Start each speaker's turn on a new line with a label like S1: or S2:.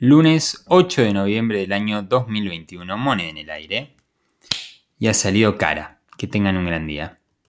S1: Lunes 8 de noviembre del año 2021, moneda en el aire. Y ha salido cara. Que tengan un gran día.